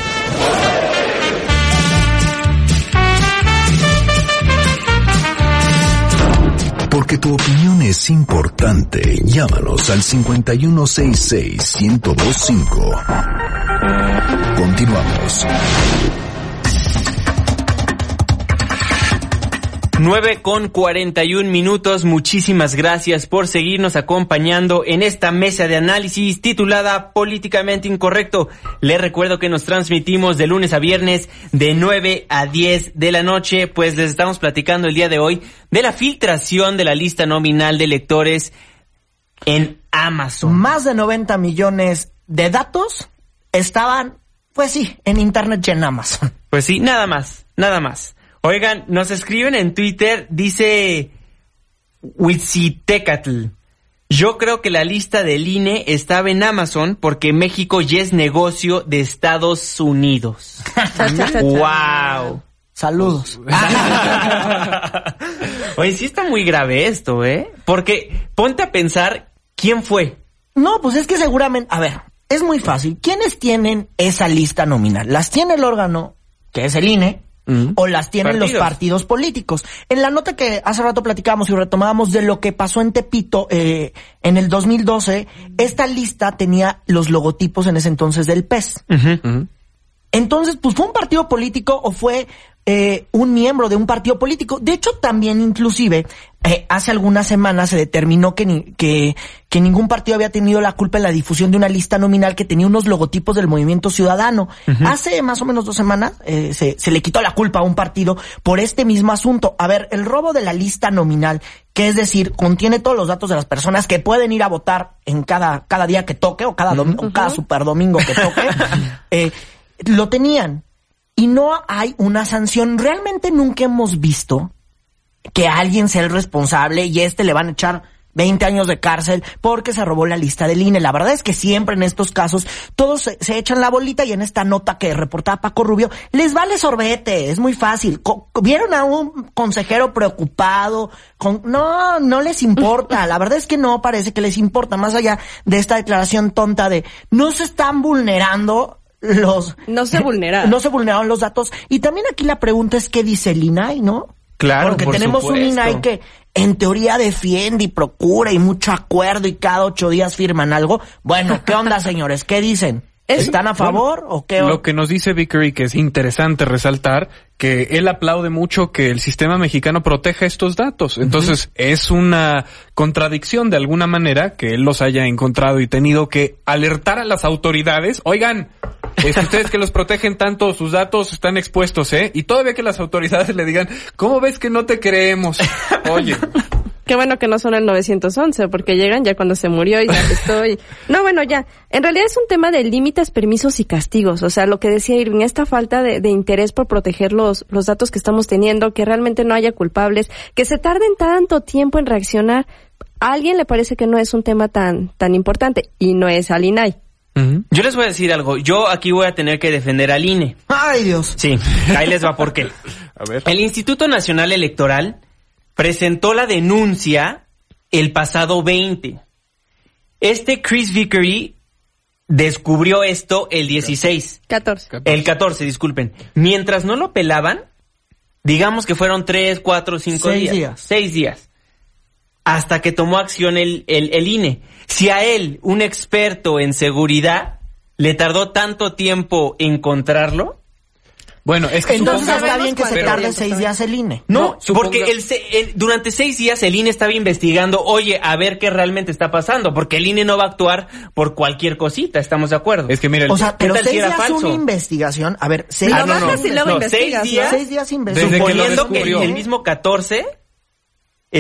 Porque tu opinión es importante, llámanos al 5166-1025. Continuamos. 9 con 41 minutos. Muchísimas gracias por seguirnos acompañando en esta mesa de análisis titulada Políticamente Incorrecto. Les recuerdo que nos transmitimos de lunes a viernes de 9 a 10 de la noche, pues les estamos platicando el día de hoy de la filtración de la lista nominal de lectores en Amazon. Más de 90 millones de datos estaban, pues sí, en Internet y en Amazon. Pues sí, nada más, nada más. Oigan, nos escriben en Twitter, dice Huitzitecatl. Yo creo que la lista del INE estaba en Amazon porque México ya es negocio de Estados Unidos. ¡Wow! Saludos. Oye, sí está muy grave esto, ¿eh? Porque ponte a pensar quién fue. No, pues es que seguramente, a ver, es muy fácil. ¿Quiénes tienen esa lista nominal? Las tiene el órgano, que es el INE, o las tienen los partidos políticos. En la nota que hace rato platicábamos y retomábamos de lo que pasó en Tepito eh, en el 2012, esta lista tenía los logotipos en ese entonces del PES. Entonces, pues fue un partido político o fue eh, un miembro de un partido político. De hecho, también inclusive eh, hace algunas semanas se determinó que, ni, que, que ningún partido había tenido la culpa en la difusión de una lista nominal que tenía unos logotipos del movimiento ciudadano. Hace más o menos dos semanas eh, se, se le quitó la culpa a un partido por este mismo asunto. A ver, el robo de la lista nominal, que es decir, contiene todos los datos de las personas que pueden ir a votar en cada, cada día que toque o cada, domingo, cada super domingo que toque, eh, lo tenían y no hay una sanción. Realmente nunca hemos visto que alguien sea el responsable y este le van a echar 20 años de cárcel porque se robó la lista del INE. La verdad es que siempre en estos casos todos se, echan la bolita y en esta nota que reportaba Paco Rubio les vale sorbete, es muy fácil. Vieron a un consejero preocupado, con no, no les importa. La verdad es que no parece que les importa más allá de esta declaración tonta de no se están vulnerando los... No se vulneraron. No se vulneraron los datos. Y también aquí la pregunta es qué dice el INAI, ¿no? Claro, Porque tenemos un INAI que en teoría defiende y procura y mucho acuerdo y cada ocho días firman algo. Bueno, ¿qué onda, señores? ¿Qué dicen? ¿Están a favor o qué? Lo que nos dice Vickery, que es interesante resaltar, que él aplaude mucho que el sistema mexicano proteja estos datos. Entonces, es una contradicción de alguna manera que él los haya encontrado y tenido que alertar a las autoridades. Oigan, es ustedes que los protegen tanto, sus datos están expuestos, ¿eh? Y todavía que las autoridades le digan, ¿cómo ves que no te creemos? Oye. Qué bueno que no son el 911, porque llegan ya cuando se murió y ya estoy. No, bueno, ya. En realidad es un tema de límites, permisos y castigos. O sea, lo que decía Irving, esta falta de, interés por proteger los, los datos que estamos teniendo, que realmente no haya culpables, que se tarden tanto tiempo en reaccionar. A alguien le parece que no es un tema tan, tan importante y no es al INAI. Yo les voy a decir algo. Yo aquí voy a tener que defender al INE. ¡Ay, Dios! Sí, ahí les va por qué. A ver. El Instituto Nacional Electoral presentó la denuncia el pasado 20. Este Chris Vickery descubrió esto el 16. 14. El 14, disculpen. Mientras no lo pelaban, digamos que fueron 3, 4, 5 Seis días. días. 6 días. Hasta que tomó acción el, el, el INE. Si a él, un experto en seguridad, le tardó tanto tiempo encontrarlo, Bueno, es que Entonces está bien que se tarde seis días el INE. No, porque el, se- el- durante seis días el INE estaba investigando, oye, a ver qué realmente está pasando, porque el INE no va a actuar por cualquier cosita, ¿estamos de acuerdo? Es que mira, el- O sea, ¿Qué pero si seis era días falso? una investigación. A ver, seis, Ah, no, no, no, investigas, seis días, ¿no? seis días que lo suponiendo que, el mismo 14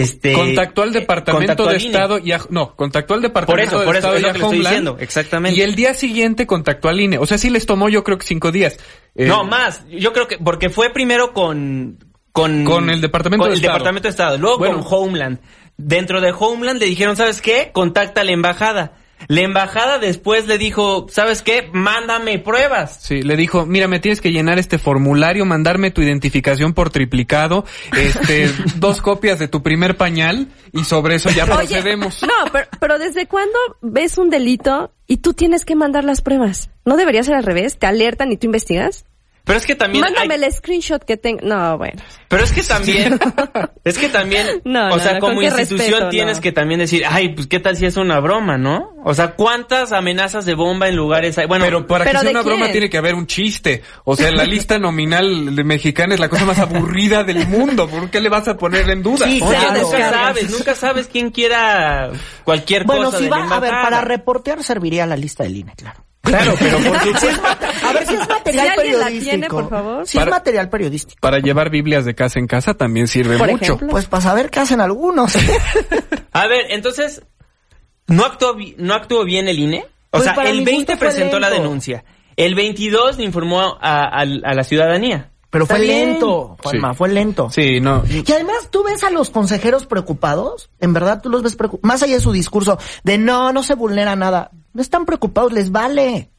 este contactó al departamento contactó de. Estado y a, no, contactó al Por departamento eso, de por eso, Estado es y lo a que le estoy Homeland, diciendo, exactamente. Y el día siguiente contactó al INE. O sea, sí les tomó yo creo que cinco días. Eh, No, más, yo creo que, porque fue primero con... Con, Con el Departamento con de el Estado. Departamento de Estado, luego Bueno. con Homeland. Dentro de Homeland le dijeron, ¿sabes qué? Contacta a la embajada. La embajada después le dijo, ¿sabes qué? Mándame pruebas. Sí, le dijo, mira, me tienes que llenar este formulario, mandarme tu identificación por triplicado, este, dos copias de tu primer pañal y sobre eso ya Oye, procedemos. no, pero, pero ¿desde cuándo ves un delito y tú tienes que mandar las pruebas? ¿No debería ser al revés? ¿Te alertan y tú investigas? Pero es que también Mándame hay- el screenshot que tengo. No, bueno. Pero es que también, es que también, No, o no, sea, no, como institución respeto, tienes no. que también decir, ay, pues qué tal si es una broma, ¿no? O sea, ¿cuántas amenazas de bomba en lugares hay? Bueno, Pero para ¿Pero que sea de una broma tiene que haber un chiste. O sea, la lista nominal de mexicana es la cosa más aburrida del mundo. ¿Por qué le vas a poner en duda? Sí, oye, claro. nunca sabes, nunca sabes quién quiera cualquier Bueno, cosa si de va, la a ver, para reportear serviría la lista del INE, claro. Claro, pero por supuesto. A ver si es material Si alguien la periodístico. tiene, por favor. Si es Para- material periodístico. Para llevar Biblias de casa en casa también sirve Por mucho. ejemplo. Pues para saber qué hacen algunos. A ver, entonces, ¿no actuó, no actuó bien el INE? O Pues sea, el gusto 20 fue presentó la denuncia. El 22 le informó a, a- a la ciudadanía. Pero fue lento, Juanma, fue lento. Sí, no. Y además tú ves a los consejeros preocupados, en verdad tú los ves preocupados, más allá de su discurso de no, no se vulnera nada, no están preocupados, les vale.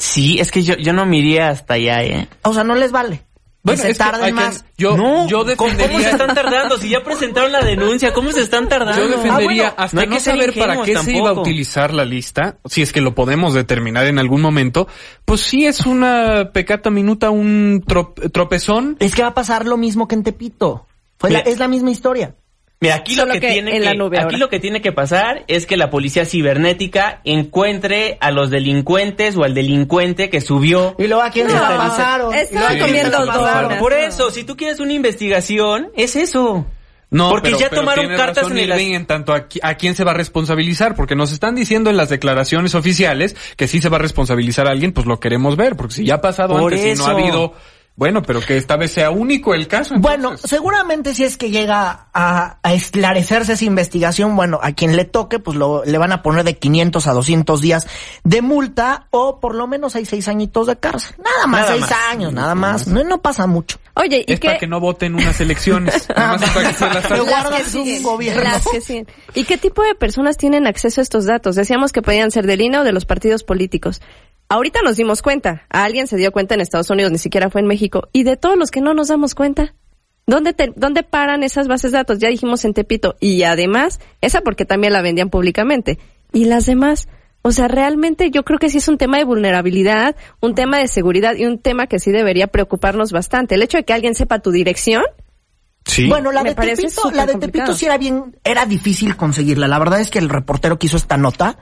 Sí, es que yo, yo no miría hasta allá, ¿eh? O sea, no les vale. Bueno, se es que tarden hay que- más. yo, no, yo ¿cómo, defendería... cómo se están tardando? Si ya presentaron la denuncia, ¿cómo se están tardando? Yo defendería Ah, bueno, hasta no que ser saber para qué se iba a utilizar la lista, si es que lo podemos determinar en algún momento, pues sí es una pecata minuta, un trop- tropezón. Es que va a pasar lo mismo que en Tepito. Fue la- Mira. es la misma historia. Mira, aquí Solo lo que, que tiene en que, la nube aquí ahora. lo que tiene que pasar es que la policía cibernética encuentre a los delincuentes o al delincuente que subió. Y luego a quién No, se la pasaron. estaba Y luego a quién comiendo donas. Por eso, si tú quieres una investigación, es eso. No, Porque pero- ya pero tomaron cartas razón en el Irving en tanto a, a quién se va a responsabilizar, porque nos están diciendo en las declaraciones oficiales que sí se va a responsabilizar a alguien, pues lo queremos ver, porque si ya ha pasado Por antes y no ha eso. habido, bueno, pero que esta vez sea único el caso. Bueno, entonces. seguramente si es que llega a, a esclarecerse esa investigación, bueno, a quien le toque, pues lo, le van a poner de 500 a 200 días de multa o por lo menos hay seis añitos de cárcel. Nada más, Nada seis más. años, nada más. No, no pasa mucho. Oye, ¿y es para que no voten unas elecciones. nada más para que se las Pero salten. guardas Las que un gobierno. las que siguen. ¿Y qué tipo de personas tienen acceso a estos datos? Decíamos que podían ser del INE o de los partidos políticos. Ahorita nos dimos cuenta. A alguien se dio cuenta en Estados Unidos, ni siquiera fue en México. Y de todos los que no nos damos cuenta. ¿Dónde, te- ¿Dónde paran esas bases de datos? Ya dijimos en Tepito. Y además, esa porque también la vendían públicamente. Y las demás. O sea, realmente yo creo que sí es un tema de vulnerabilidad, un tema de seguridad y un tema que sí debería preocuparnos bastante. El hecho de que alguien sepa tu dirección, Sí. Bueno, la Me de Tepito, la de. Tepito sí era bien, era difícil conseguirla. La verdad es que el reportero que hizo esta nota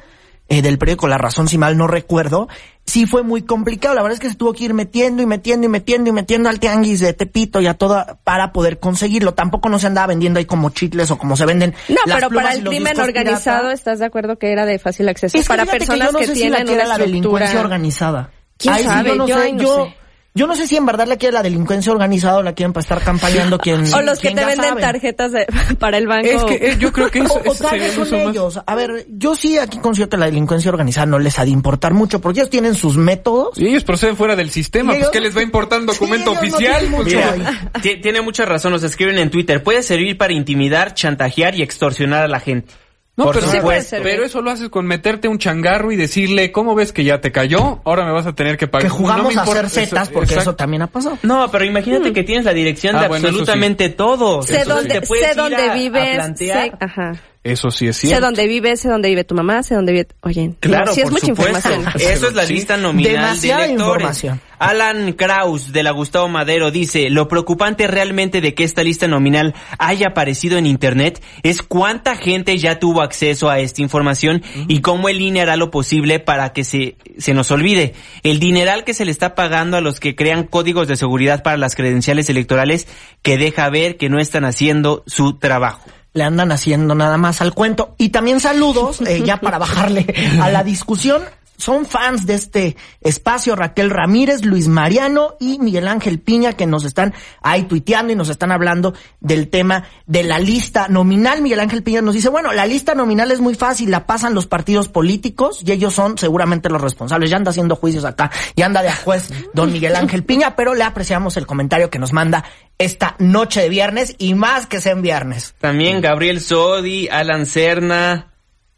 eh, del periódico La Razón, si mal no recuerdo, sí fue muy complicado. La verdad es que se tuvo que ir metiendo y metiendo y metiendo y metiendo al tianguis de Tepito y a toda para poder conseguirlo. Tampoco no se andaba vendiendo ahí como chicles o como se venden. No, las pero plumas para el crimen pirata. organizado, ¿estás de acuerdo que era de fácil acceso? Es que para fíjate que personas yo no que, sé si la tienen una la delincuencia organizada. ¿Quién Ahí sí sabe? yo no Yo sé, ahí no yo, sé. Yo no sé si en verdad la quiere la delincuencia organizada o la quieren para estar campañando quien O los que te venden sabe. tarjetas de- para el banco. Es que eh, yo creo que eso, O, o eso tal vez son más- ellos. A ver, yo sí aquí considero que la delincuencia organizada no les ha de importar mucho porque ellos tienen sus métodos. Y ellos proceden fuera del sistema, pues ellos- ¿qué les va a importar un documento Sí, ellos no oficial? mira. Tiene mucha razón, nos escriben en Twitter. Puede servir para intimidar, chantajear y extorsionar a la gente. No, Por pero, Sí puede supuesto. ser. pero eso lo haces con meterte un changarro y decirle, ¿cómo ves que ya te cayó? Ahora me vas a tener que pagar. Que jugamos a hacer zetas eso- porque eso también ha pasado. No, pero imagínate que tienes la dirección Ah, de bueno, sí. absolutamente todo. sé dónde, puedes sé dónde a- a vives, plantear. sé, ajá. Eso sí es Sé cierto. dónde vives, sé dónde vive tu mamá, sé dónde vive... Oye, Claro, no, sí es mucha supuesto. información. Eso es la Sí. lista nominal Demasiada de electores. información. Alan Kraus de la Gustavo Madero dice, lo preocupante realmente de que esta lista nominal haya aparecido en internet es cuánta gente ya tuvo acceso a esta información y cómo el INE hará lo posible para que se, se nos olvide. El dineral que se le está pagando a los que crean códigos de seguridad para las credenciales electorales que deja ver que no están haciendo su trabajo. Le andan haciendo nada más al cuento. Y también saludos, eh, ya para bajarle a la discusión. Son fans de este espacio, Raquel Ramírez, Luis Mariano y Miguel Ángel Piña, que nos están ahí tuiteando y nos están hablando del tema de la lista nominal. Miguel Ángel Piña nos dice, bueno, la lista nominal es muy fácil, la pasan los partidos políticos y ellos son seguramente los responsables. Ya anda haciendo juicios acá, ya anda de juez don Miguel Ángel Piña, pero le apreciamos el comentario que nos manda esta noche de viernes y más que sea en viernes. También Gabriel Sodi, Alan Cerna.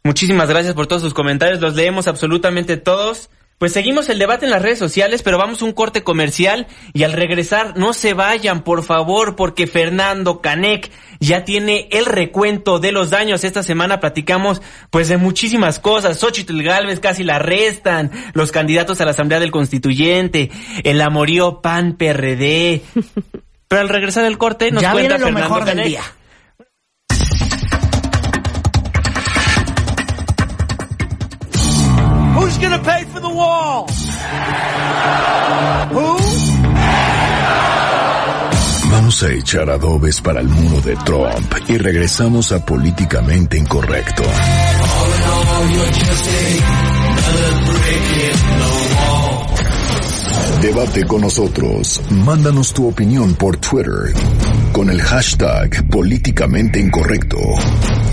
Muchísimas gracias por todos sus comentarios. Los leemos absolutamente todos. Pues seguimos el debate en las redes sociales, pero vamos a un corte comercial y al regresar no se vayan, por favor, porque Fernando Canek ya tiene el recuento de los daños. Esta semana platicamos pues de muchísimas cosas. Xochitl Galvez casi la arrestan, los candidatos a la Asamblea del Constituyente, el amorío PAN PRD. Pero al regresar del corte nos ya cuenta viene lo Fernando mejor del día. For the wall? Who? Vamos a echar adobes para el muro de Trump y regresamos a Políticamente Incorrecto. Debate con nosotros. Mándanos tu opinión por Twitter con el hashtag Políticamente Incorrecto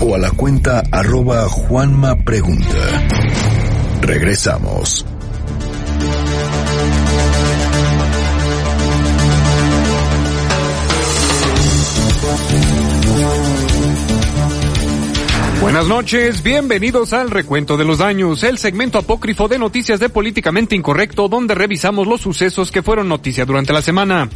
o a la cuenta arroba Pregunta. Regresamos. Buenas noches, bienvenidos al Recuento de los Daños, el segmento apócrifo de noticias de Políticamente Incorrecto, donde revisamos los sucesos que fueron noticia durante la semana.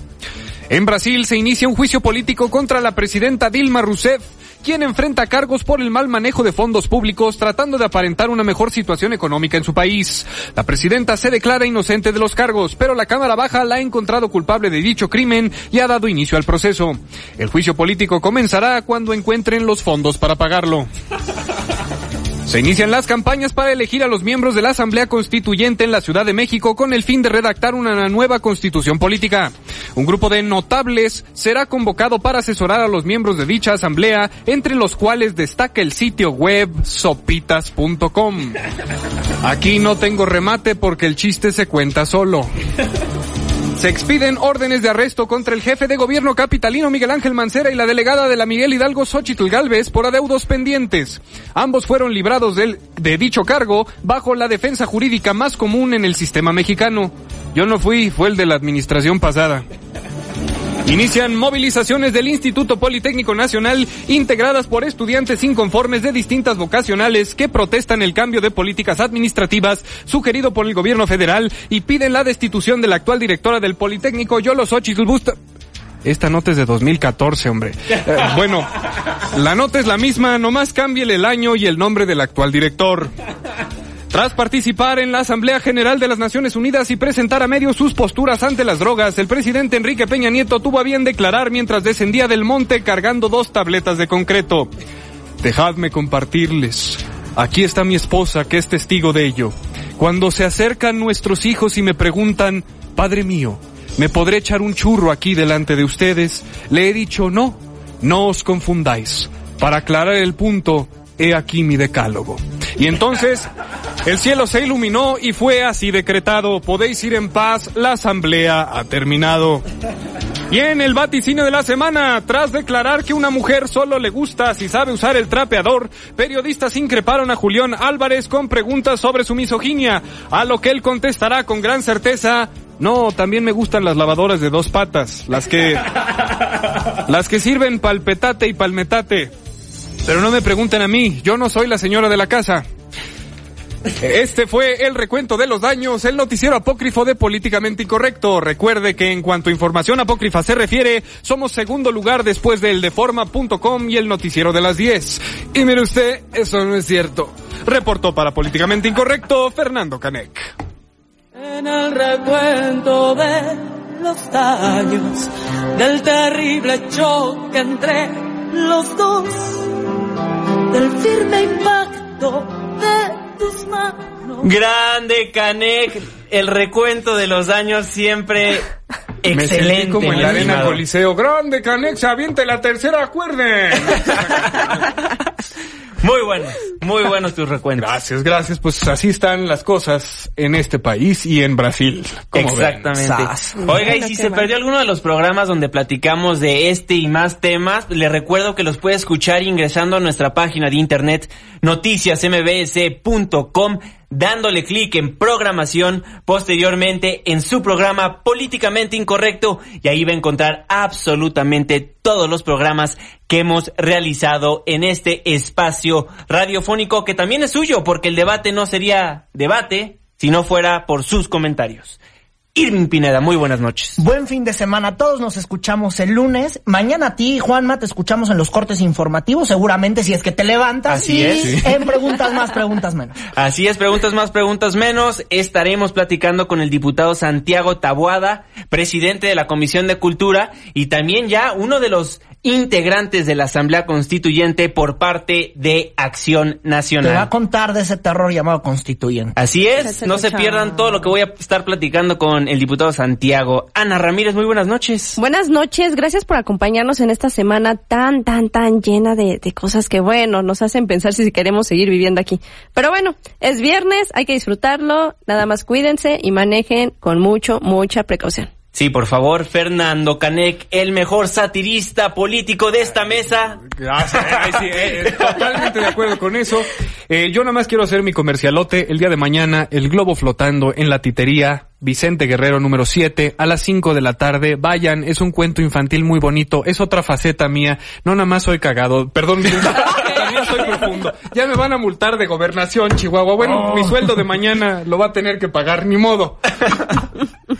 En Brasil se inicia un juicio político contra la presidenta Dilma Rousseff, quien enfrenta cargos por el mal manejo de fondos públicos tratando de aparentar una mejor situación económica en su país. La presidenta se declara inocente de los cargos, pero la Cámara Baja la ha encontrado culpable de dicho crimen y ha dado inicio al proceso. El juicio político comenzará cuando encuentren los fondos para pagarlo. Se inician las campañas para elegir a los miembros de la Asamblea Constituyente en la Ciudad de México con el fin de redactar una nueva constitución política. Un grupo de notables será convocado para asesorar a los miembros de dicha asamblea, entre los cuales destaca el sitio web sopitas.com. Aquí no tengo remate porque el chiste se cuenta solo. Se expiden órdenes de arresto contra el jefe de gobierno capitalino Miguel Ángel Mancera y la delegada de la Miguel Hidalgo Xochitl Galvez por adeudos pendientes. Ambos fueron librados del, de dicho cargo bajo la defensa jurídica más común en el sistema mexicano. Yo no fui, fue el de la administración pasada. Inician movilizaciones del Instituto Politécnico Nacional integradas por estudiantes inconformes de distintas vocacionales que protestan el cambio de políticas administrativas sugerido por el gobierno federal y piden la destitución de la actual directora del Politécnico, Yolo Xochitl Busta. Esta nota es de 2014, hombre. Eh, bueno, la nota es la misma, nomás cámbiele el año y el nombre del actual director. Tras participar en la Asamblea General de las Naciones Unidas y presentar a medio sus posturas ante las drogas, el presidente Enrique Peña Nieto tuvo a bien declarar mientras descendía del monte cargando dos tabletas de concreto. Dejadme compartirles. Aquí está mi esposa, que es testigo de ello. Cuando se acercan nuestros hijos y me preguntan, Padre mío, ¿me podré echar un churro aquí delante de ustedes? Le he dicho, no, no os confundáis. Para aclarar el punto, he aquí mi decálogo. Y entonces el cielo se iluminó y fue así decretado. Podéis ir en paz, la asamblea ha terminado. Y en el vaticinio de la semana, tras declarar que una mujer solo le gusta si sabe usar el trapeador, periodistas increparon a Julián Álvarez con preguntas sobre su misoginia, a lo que él contestará con gran certeza, no, también me gustan las lavadoras de dos patas, las que las que sirven palpetate y palmetate. Pero no me pregunten a mí, yo no soy la señora de la casa. Este fue el recuento de los daños, el noticiero apócrifo de Políticamente Incorrecto. Recuerde que en cuanto a información apócrifa se refiere, somos segundo lugar después del deforma.com y el noticiero de las 10. Y mire usted, eso no es cierto. Reportó para Políticamente Incorrecto Fernando Canek. En el recuento de los del terrible entre los dos, del firme impacto de. Grande Canek, el recuento de los daños siempre Me sentí excelente. como en la arena. Coliseo. Grande Canek, se aviente la tercera cuerda. Muy buenos, muy buenos tus recuentos. Gracias, gracias. Pues así están las cosas en este país y en Brasil. como ven. Exactamente. Oiga, y si se perdió alguno de los programas donde platicamos de este y más temas, le recuerdo que los puede escuchar ingresando a nuestra página de internet noticiasmbs.com dándole clic en programación, posteriormente en su programa Políticamente Incorrecto y ahí va a encontrar absolutamente todos los programas que hemos realizado en este espacio radiofónico que también es suyo porque el debate no sería debate si no fuera por sus comentarios. Irving Pineda, muy buenas noches. Buen fin de semana. Todos nos escuchamos el lunes. Mañana a ti, Juanma, te escuchamos en los cortes informativos, seguramente si es que te levantas. Así y es. En preguntas más, preguntas menos. Así es, preguntas más, preguntas menos. Estaremos platicando con el diputado Santiago Tabuada, presidente de la Comisión de Cultura y también ya uno de los integrantes de la Asamblea Constituyente por parte de Acción Te va a Nacional. contar de ese terror llamado constituyente. Así es, no se pierdan todo lo que voy a estar platicando con el diputado Santiago. Ana Ramírez, muy buenas noches. Buenas noches, gracias por acompañarnos en esta semana tan, tan, tan llena de, de cosas que, bueno, nos hacen pensar si queremos seguir viviendo aquí. Pero bueno, es viernes, hay que disfrutarlo, nada más cuídense y manejen con mucho, mucha precaución. Sí, por favor, Fernando Canek, el mejor satirista político de esta mesa. Gracias. Sí, eh, eh, totalmente de acuerdo con eso. Eh, yo nada más quiero hacer mi comercialote. El día de mañana, el globo flotando en la titería. Vicente Guerrero número 7 a las 5 de la tarde. Vayan, es un cuento infantil muy bonito. Es otra faceta mía. No nada más soy cagado. Perdón. también soy profundo. Ya me van a multar de gobernación, Chihuahua. Bueno, mi sueldo de mañana lo va a tener que pagar, ni modo.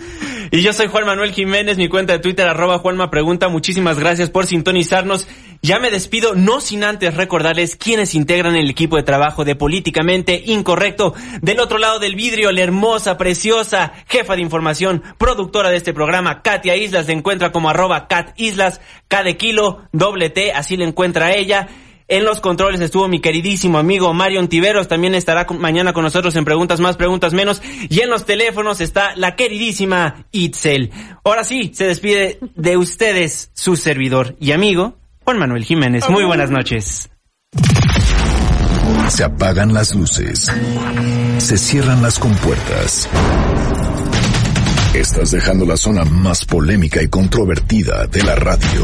Y yo soy Juan Manuel Jiménez, mi cuenta de Twitter, arroba Juanma Pregunta. Muchísimas gracias por sintonizarnos. Ya me despido, no sin antes recordarles quiénes integran el equipo de trabajo de Políticamente Incorrecto. Del otro lado del vidrio, la hermosa, preciosa, jefa de información, productora de este programa, Katia Islas, se encuentra como arroba Cat Islas, K kilo, doble T, así le encuentra ella. En los controles estuvo mi queridísimo amigo Mario Tiveros, también estará mañana con nosotros en Preguntas Más, Preguntas Menos. Y en los teléfonos está la queridísima Itzel. Ahora sí, se despide de ustedes su servidor y amigo, Juan Manuel Jiménez. Muy buenas noches. Se apagan las luces. Se cierran las compuertas. Estás dejando la zona más polémica y controvertida de la radio.